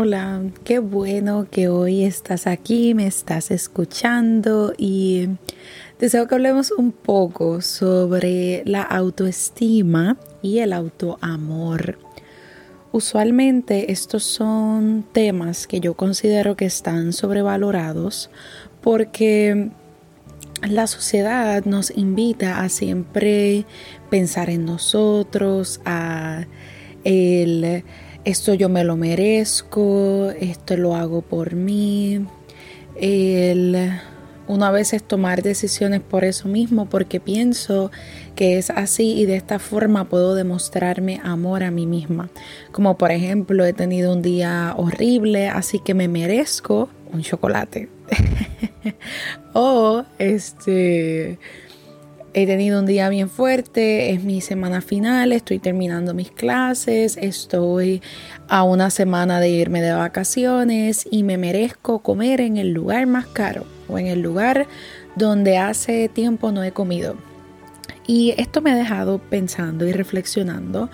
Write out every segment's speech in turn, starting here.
Hola, qué bueno que hoy estás aquí, me estás escuchando y deseo que hablemos un poco sobre la autoestima y el autoamor. Usualmente estos son temas que yo considero que están sobrevalorados porque la sociedad nos invita a siempre pensar en nosotros, a el esto yo me lo merezco, esto lo hago por mí. El, una vez es tomar decisiones por eso mismo, porque pienso que es así y de esta forma puedo demostrarme amor a mí misma. Como por ejemplo, he tenido un día horrible, así que me merezco un chocolate. o este He tenido un día bien fuerte, es mi semana final, estoy terminando mis clases, estoy a una semana de irme de vacaciones y me merezco comer en el lugar más caro o en el lugar donde hace tiempo no he comido. Y esto me ha dejado pensando y reflexionando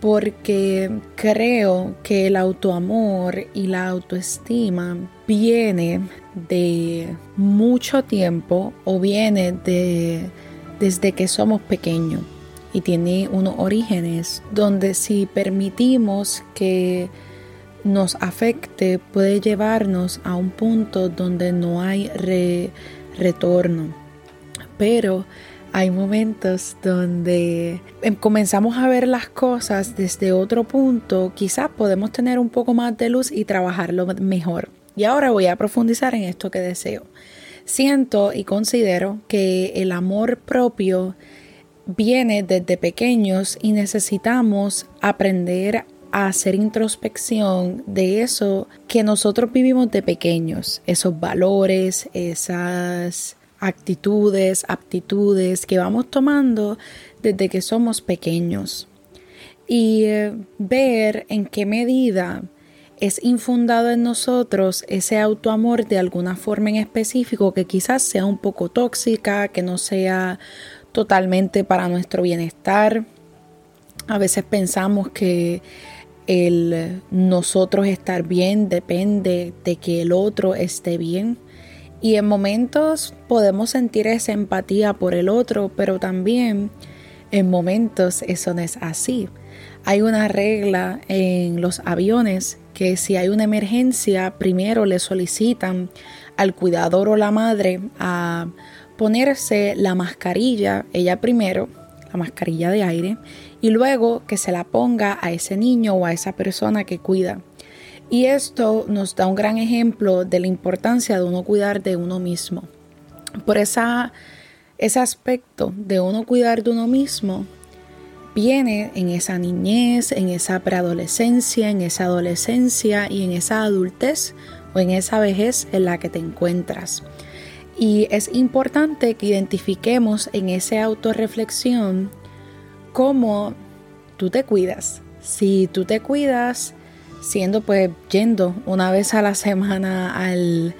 porque creo que el autoamor y la autoestima viene de mucho tiempo o viene de desde que somos pequeños y tiene unos orígenes donde si permitimos que nos afecte puede llevarnos a un punto donde no hay retorno. Pero hay momentos donde em, comenzamos a ver las cosas desde otro punto, quizás podemos tener un poco más de luz y trabajarlo mejor. Y ahora voy a profundizar en esto que deseo. Siento y considero que el amor propio viene desde pequeños y necesitamos aprender a hacer introspección de eso que nosotros vivimos de pequeños, esos valores, esas actitudes, aptitudes que vamos tomando desde que somos pequeños. Y eh, ver en qué medida es infundado en nosotros ese autoamor de alguna forma en específico que quizás sea un poco tóxica, que no sea totalmente para nuestro bienestar. A veces pensamos que el nosotros estar bien depende de que el otro esté bien. Y en momentos podemos sentir esa empatía por el otro, pero también en momentos eso no es así. Hay una regla en los aviones que si hay una emergencia, primero le solicitan al cuidador o la madre a ponerse la mascarilla, ella primero, la mascarilla de aire, y luego que se la ponga a ese niño o a esa persona que cuida. Y esto nos da un gran ejemplo de la importancia de uno cuidar de uno mismo. Por esa, ese aspecto de uno cuidar de uno mismo, viene en esa niñez, en esa preadolescencia, en esa adolescencia y en esa adultez o en esa vejez en la que te encuentras. Y es importante que identifiquemos en esa autorreflexión cómo tú te cuidas. Si tú te cuidas siendo pues yendo una vez a la semana al,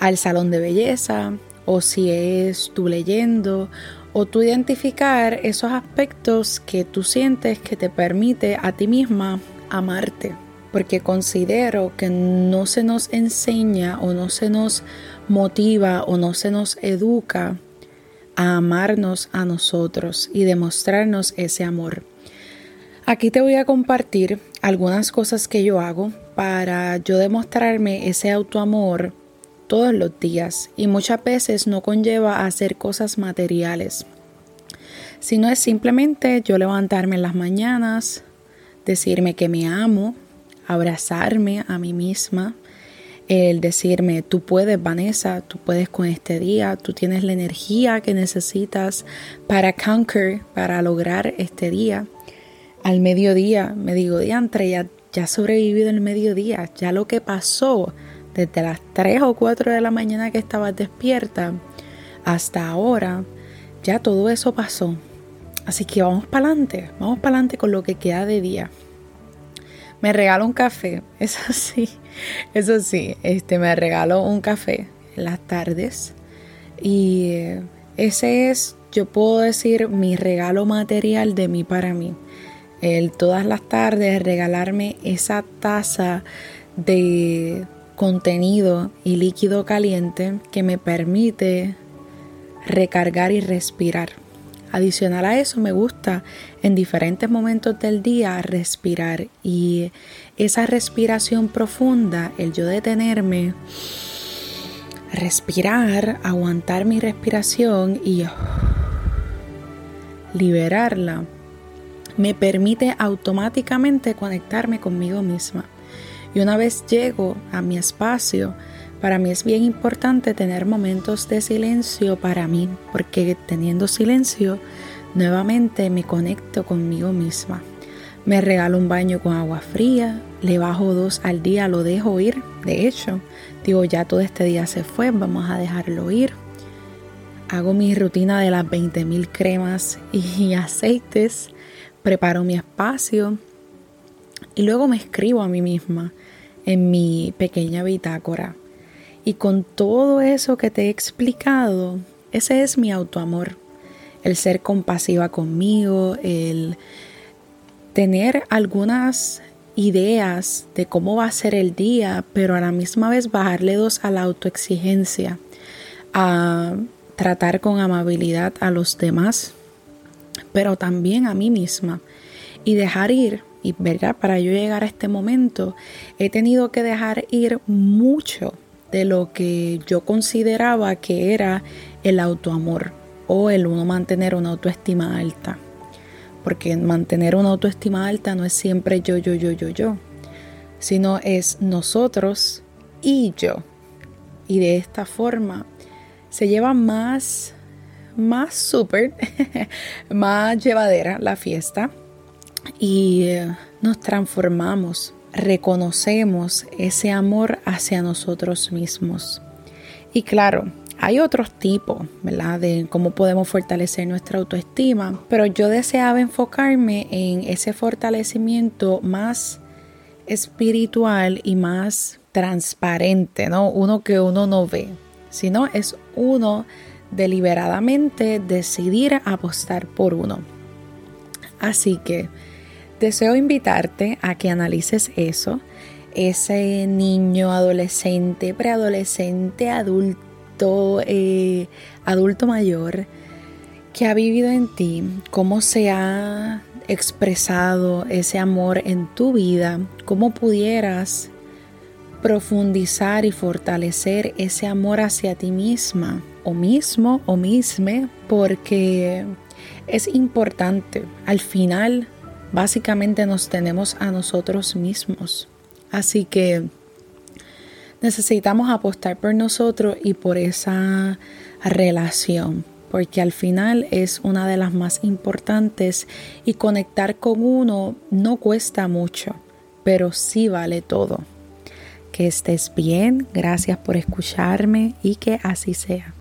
al salón de belleza o si es tú leyendo o tú identificar esos aspectos que tú sientes que te permite a ti misma amarte. Porque considero que no se nos enseña o no se nos motiva o no se nos educa a amarnos a nosotros y demostrarnos ese amor. Aquí te voy a compartir algunas cosas que yo hago para yo demostrarme ese autoamor todos los días y muchas veces no conlleva a hacer cosas materiales, sino es simplemente yo levantarme en las mañanas, decirme que me amo, abrazarme a mí misma, el decirme, tú puedes, Vanessa, tú puedes con este día, tú tienes la energía que necesitas para conquer, para lograr este día. Al mediodía me digo, diantre, ya, ya sobrevivido el mediodía, ya lo que pasó desde las 3 o 4 de la mañana que estabas despierta hasta ahora, ya todo eso pasó. Así que vamos para adelante, vamos para adelante con lo que queda de día. Me regalo un café, eso sí, eso sí, este, me regalo un café en las tardes y eh, ese es, yo puedo decir, mi regalo material de mí para mí. El todas las tardes regalarme esa taza de contenido y líquido caliente que me permite recargar y respirar. Adicional a eso, me gusta en diferentes momentos del día respirar y esa respiración profunda, el yo detenerme, respirar, aguantar mi respiración y liberarla, me permite automáticamente conectarme conmigo misma. Y una vez llego a mi espacio, para mí es bien importante tener momentos de silencio para mí, porque teniendo silencio, nuevamente me conecto conmigo misma. Me regalo un baño con agua fría, le bajo dos al día, lo dejo ir. De hecho, digo, ya todo este día se fue, vamos a dejarlo ir. Hago mi rutina de las 20.000 cremas y aceites, preparo mi espacio y luego me escribo a mí misma en mi pequeña bitácora. Y con todo eso que te he explicado, ese es mi autoamor. El ser compasiva conmigo, el tener algunas ideas de cómo va a ser el día, pero a la misma vez bajarle dos a la autoexigencia, a tratar con amabilidad a los demás, pero también a mí misma y dejar ir y ¿verdad? para yo llegar a este momento he tenido que dejar ir mucho de lo que yo consideraba que era el autoamor o el uno mantener una autoestima alta. Porque mantener una autoestima alta no es siempre yo, yo, yo, yo, yo, sino es nosotros y yo. Y de esta forma se lleva más, más súper, más llevadera la fiesta y eh, nos transformamos, reconocemos ese amor hacia nosotros mismos. Y claro, hay otros tipos, ¿verdad? De cómo podemos fortalecer nuestra autoestima, pero yo deseaba enfocarme en ese fortalecimiento más espiritual y más transparente, ¿no? Uno que uno no ve, sino es uno deliberadamente decidir apostar por uno. Así que Deseo invitarte a que analices eso, ese niño, adolescente, preadolescente, adulto, eh, adulto mayor que ha vivido en ti, cómo se ha expresado ese amor en tu vida, cómo pudieras profundizar y fortalecer ese amor hacia ti misma o mismo o misme, porque es importante. Al final básicamente nos tenemos a nosotros mismos. Así que necesitamos apostar por nosotros y por esa relación, porque al final es una de las más importantes y conectar con uno no cuesta mucho, pero sí vale todo. Que estés bien, gracias por escucharme y que así sea.